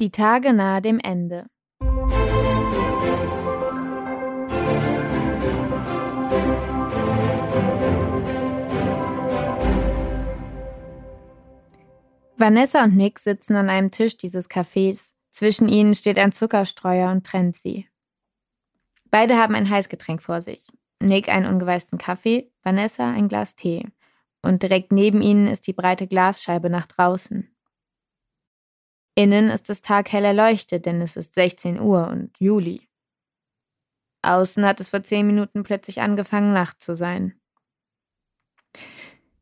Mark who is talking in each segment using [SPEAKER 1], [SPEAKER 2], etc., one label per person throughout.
[SPEAKER 1] Die Tage nahe dem Ende. Vanessa und Nick sitzen an einem Tisch dieses Cafés. Zwischen ihnen steht ein Zuckerstreuer und trennt sie. Beide haben ein Heißgetränk vor sich. Nick einen ungeweißten Kaffee, Vanessa ein Glas Tee. Und direkt neben ihnen ist die breite Glasscheibe nach draußen. Innen ist das Tag hell erleuchtet, denn es ist 16 Uhr und Juli. Außen hat es vor zehn Minuten plötzlich angefangen, Nacht zu sein.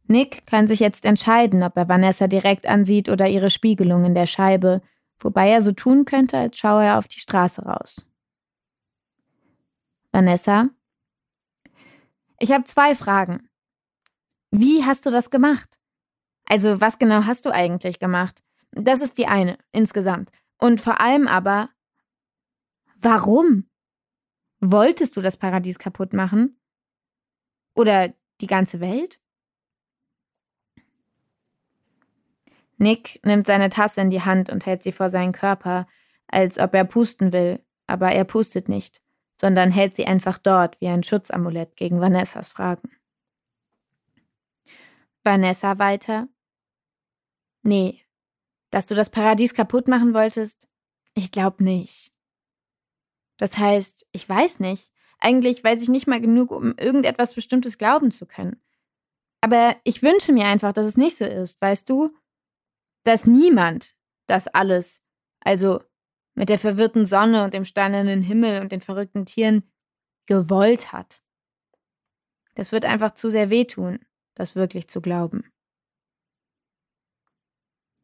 [SPEAKER 1] Nick kann sich jetzt entscheiden, ob er Vanessa direkt ansieht oder ihre Spiegelung in der Scheibe, wobei er so tun könnte, als schaue er auf die Straße raus. Vanessa? Ich habe zwei Fragen. Wie hast du das gemacht? Also, was genau hast du eigentlich gemacht? Das ist die eine, insgesamt. Und vor allem aber, warum? Wolltest du das Paradies kaputt machen? Oder die ganze Welt? Nick nimmt seine Tasse in die Hand und hält sie vor seinen Körper, als ob er pusten will, aber er pustet nicht, sondern hält sie einfach dort wie ein Schutzamulett gegen Vanessas Fragen. Vanessa weiter. Nee, dass du das Paradies kaputt machen wolltest? Ich glaub nicht. Das heißt, ich weiß nicht. Eigentlich weiß ich nicht mal genug, um irgendetwas Bestimmtes glauben zu können. Aber ich wünsche mir einfach, dass es nicht so ist, weißt du? Dass niemand das alles, also mit der verwirrten Sonne und dem steinernen Himmel und den verrückten Tieren, gewollt hat. Das wird einfach zu sehr wehtun, das wirklich zu glauben.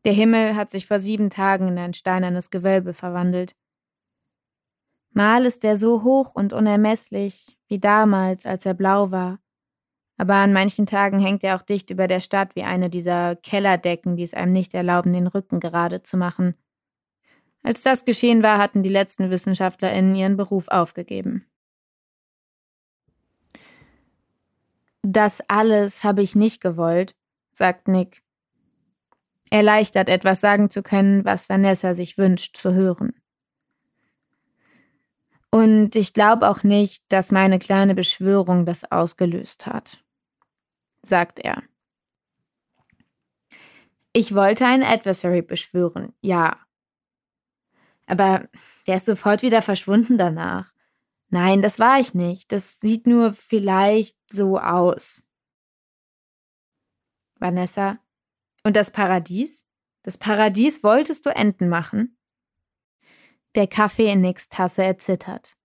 [SPEAKER 1] Der Himmel hat sich vor sieben Tagen in ein steinernes Gewölbe verwandelt. Mal ist er so hoch und unermesslich wie damals, als er blau war, aber an manchen Tagen hängt er auch dicht über der Stadt wie eine dieser Kellerdecken, die es einem nicht erlauben, den Rücken gerade zu machen. Als das geschehen war, hatten die letzten WissenschaftlerInnen ihren Beruf aufgegeben. Das alles habe ich nicht gewollt, sagt Nick erleichtert, etwas sagen zu können, was Vanessa sich wünscht zu hören. Und ich glaube auch nicht, dass meine kleine Beschwörung das ausgelöst hat, sagt er. Ich wollte einen Adversary beschwören, ja. Aber der ist sofort wieder verschwunden danach. Nein, das war ich nicht. Das sieht nur vielleicht so aus. Vanessa, und das Paradies? Das Paradies wolltest du enden machen? Der Kaffee in Nicks Tasse erzittert.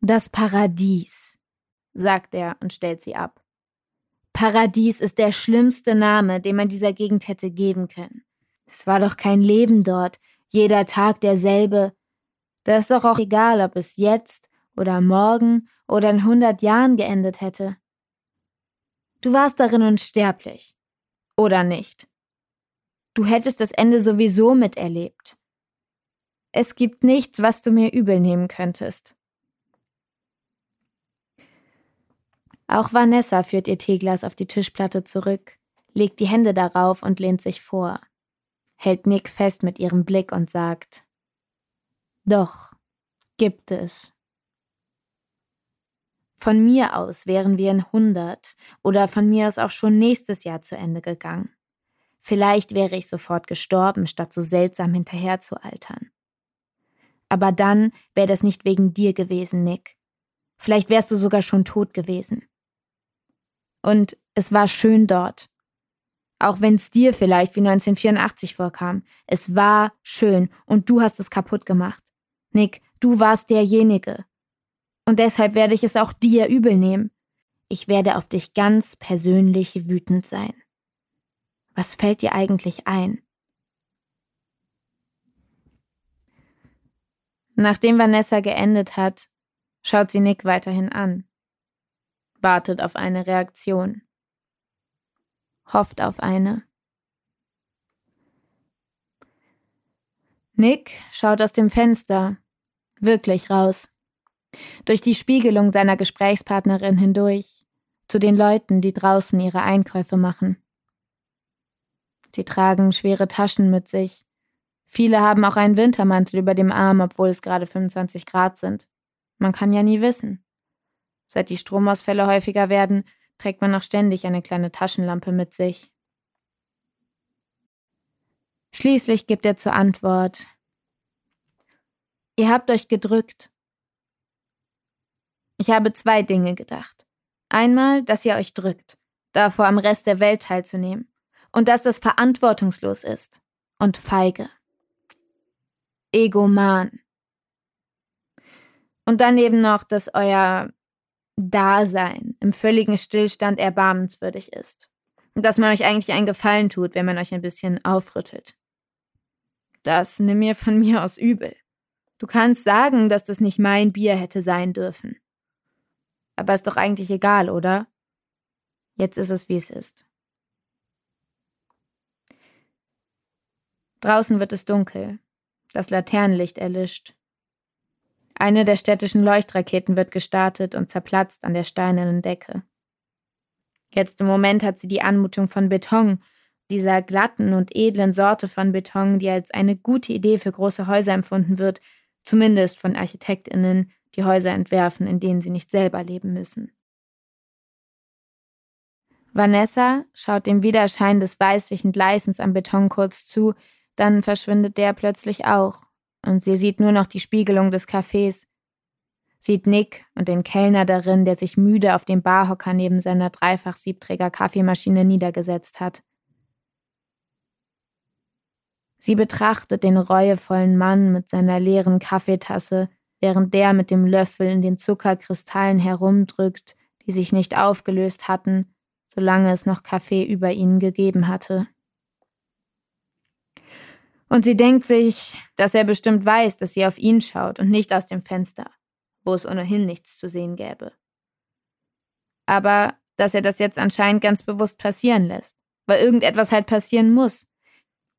[SPEAKER 1] Das Paradies, sagt er und stellt sie ab. Paradies ist der schlimmste Name, den man dieser Gegend hätte geben können. Es war doch kein Leben dort, jeder Tag derselbe. Da ist doch auch egal, ob es jetzt oder morgen oder in hundert Jahren geendet hätte. Du warst darin unsterblich. Oder nicht? Du hättest das Ende sowieso miterlebt. Es gibt nichts, was du mir übel nehmen könntest. Auch Vanessa führt ihr Teeglas auf die Tischplatte zurück, legt die Hände darauf und lehnt sich vor, hält Nick fest mit ihrem Blick und sagt Doch, gibt es. Von mir aus wären wir in hundert oder von mir aus auch schon nächstes Jahr zu Ende gegangen. Vielleicht wäre ich sofort gestorben, statt so seltsam hinterher zu altern. Aber dann wäre das nicht wegen dir gewesen, Nick. Vielleicht wärst du sogar schon tot gewesen. Und es war schön dort. Auch wenn es dir vielleicht wie 1984 vorkam. Es war schön und du hast es kaputt gemacht. Nick, du warst derjenige. Und deshalb werde ich es auch dir übel nehmen. Ich werde auf dich ganz persönlich wütend sein. Was fällt dir eigentlich ein? Nachdem Vanessa geendet hat, schaut sie Nick weiterhin an, wartet auf eine Reaktion, hofft auf eine. Nick schaut aus dem Fenster, wirklich raus durch die Spiegelung seiner Gesprächspartnerin hindurch, zu den Leuten, die draußen ihre Einkäufe machen. Sie tragen schwere Taschen mit sich, Viele haben auch einen Wintermantel über dem Arm, obwohl es gerade 25 Grad sind. Man kann ja nie wissen. Seit die Stromausfälle häufiger werden, trägt man auch ständig eine kleine Taschenlampe mit sich. Schließlich gibt er zur Antwort Ihr habt euch gedrückt. Ich habe zwei Dinge gedacht. Einmal, dass ihr euch drückt, davor am Rest der Welt teilzunehmen, und dass das verantwortungslos ist und feige. Egoman. Und dann eben noch, dass euer Dasein im völligen Stillstand erbarmenswürdig ist. Und dass man euch eigentlich einen Gefallen tut, wenn man euch ein bisschen aufrüttelt. Das nimm mir von mir aus übel. Du kannst sagen, dass das nicht mein Bier hätte sein dürfen. Aber ist doch eigentlich egal, oder? Jetzt ist es, wie es ist. Draußen wird es dunkel. Das Laternenlicht erlischt. Eine der städtischen Leuchtraketen wird gestartet und zerplatzt an der steinernen Decke. Jetzt im Moment hat sie die Anmutung von Beton, dieser glatten und edlen Sorte von Beton, die als eine gute Idee für große Häuser empfunden wird, zumindest von Architektinnen, die Häuser entwerfen, in denen sie nicht selber leben müssen. Vanessa schaut dem Widerschein des weißlichen Gleisens am Beton kurz zu, dann verschwindet der plötzlich auch, und sie sieht nur noch die Spiegelung des Cafés, sieht Nick und den Kellner darin, der sich müde auf dem Barhocker neben seiner Dreifach-Siebträger-Kaffeemaschine niedergesetzt hat. Sie betrachtet den reuevollen Mann mit seiner leeren Kaffeetasse, während der mit dem Löffel in den Zuckerkristallen herumdrückt, die sich nicht aufgelöst hatten, solange es noch Kaffee über ihnen gegeben hatte. Und sie denkt sich, dass er bestimmt weiß, dass sie auf ihn schaut und nicht aus dem Fenster, wo es ohnehin nichts zu sehen gäbe. Aber dass er das jetzt anscheinend ganz bewusst passieren lässt, weil irgendetwas halt passieren muss,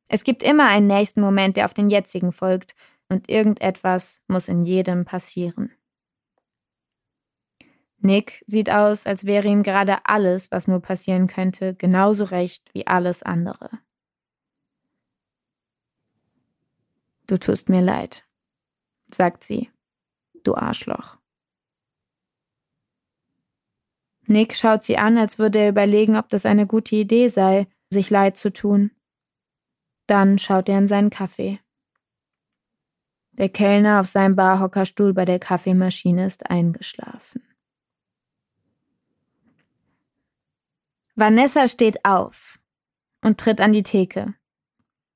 [SPEAKER 1] es gibt immer einen nächsten Moment, der auf den jetzigen folgt, und irgendetwas muss in jedem passieren. Nick sieht aus, als wäre ihm gerade alles, was nur passieren könnte, genauso recht wie alles andere. Du tust mir leid, sagt sie, du Arschloch. Nick schaut sie an, als würde er überlegen, ob das eine gute Idee sei, sich leid zu tun. Dann schaut er in seinen Kaffee. Der Kellner auf seinem Barhockerstuhl bei der Kaffeemaschine ist eingeschlafen. Vanessa steht auf und tritt an die Theke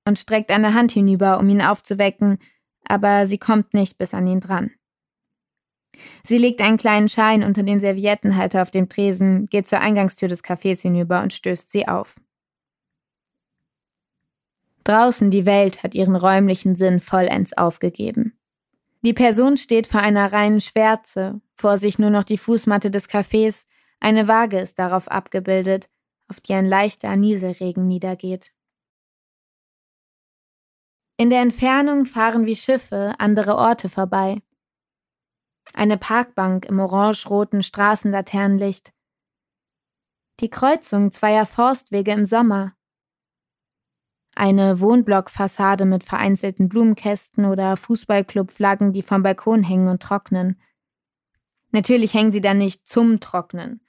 [SPEAKER 1] und streckt eine Hand hinüber, um ihn aufzuwecken, aber sie kommt nicht bis an ihn dran. Sie legt einen kleinen Schein unter den Serviettenhalter auf dem Tresen, geht zur Eingangstür des Cafés hinüber und stößt sie auf. Draußen die Welt hat ihren räumlichen Sinn vollends aufgegeben. Die Person steht vor einer reinen Schwärze, vor sich nur noch die Fußmatte des Cafés, eine Waage ist darauf abgebildet, auf die ein leichter Nieselregen niedergeht. In der Entfernung fahren wie Schiffe andere Orte vorbei. Eine Parkbank im orange-roten Straßenlaternenlicht. Die Kreuzung zweier Forstwege im Sommer, eine Wohnblockfassade mit vereinzelten Blumenkästen oder Fußballclubflaggen, die vom Balkon hängen und trocknen. Natürlich hängen sie da nicht zum Trocknen.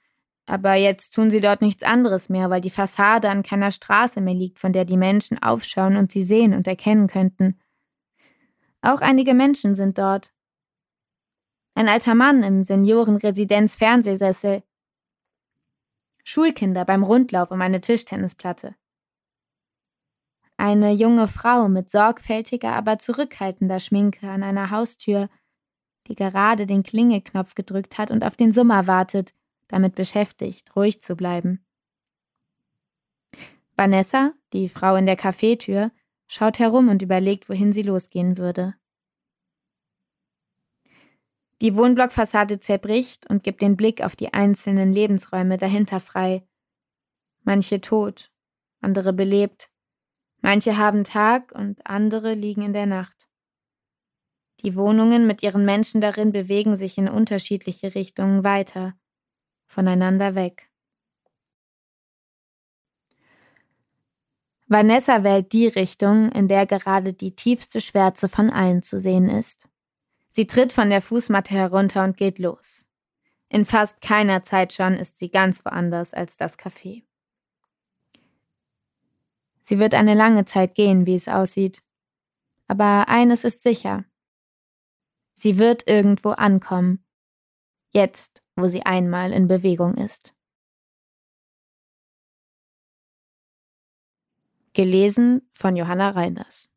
[SPEAKER 1] Aber jetzt tun sie dort nichts anderes mehr, weil die Fassade an keiner Straße mehr liegt, von der die Menschen aufschauen und sie sehen und erkennen könnten. Auch einige Menschen sind dort. Ein alter Mann im Seniorenresidenz Fernsehsessel. Schulkinder beim Rundlauf um eine Tischtennisplatte. Eine junge Frau mit sorgfältiger, aber zurückhaltender Schminke an einer Haustür, die gerade den Klingeknopf gedrückt hat und auf den Summer wartet, damit beschäftigt, ruhig zu bleiben. Vanessa, die Frau in der Kaffeetür, schaut herum und überlegt, wohin sie losgehen würde. Die Wohnblockfassade zerbricht und gibt den Blick auf die einzelnen Lebensräume dahinter frei. Manche tot, andere belebt, Manche haben Tag und andere liegen in der Nacht. Die Wohnungen mit ihren Menschen darin bewegen sich in unterschiedliche Richtungen weiter, voneinander weg. Vanessa wählt die Richtung, in der gerade die tiefste Schwärze von allen zu sehen ist. Sie tritt von der Fußmatte herunter und geht los. In fast keiner Zeit schon ist sie ganz woanders als das Café. Sie wird eine lange Zeit gehen, wie es aussieht. Aber eines ist sicher. Sie wird irgendwo ankommen. Jetzt, wo sie einmal in Bewegung ist. Gelesen von Johanna Reinders.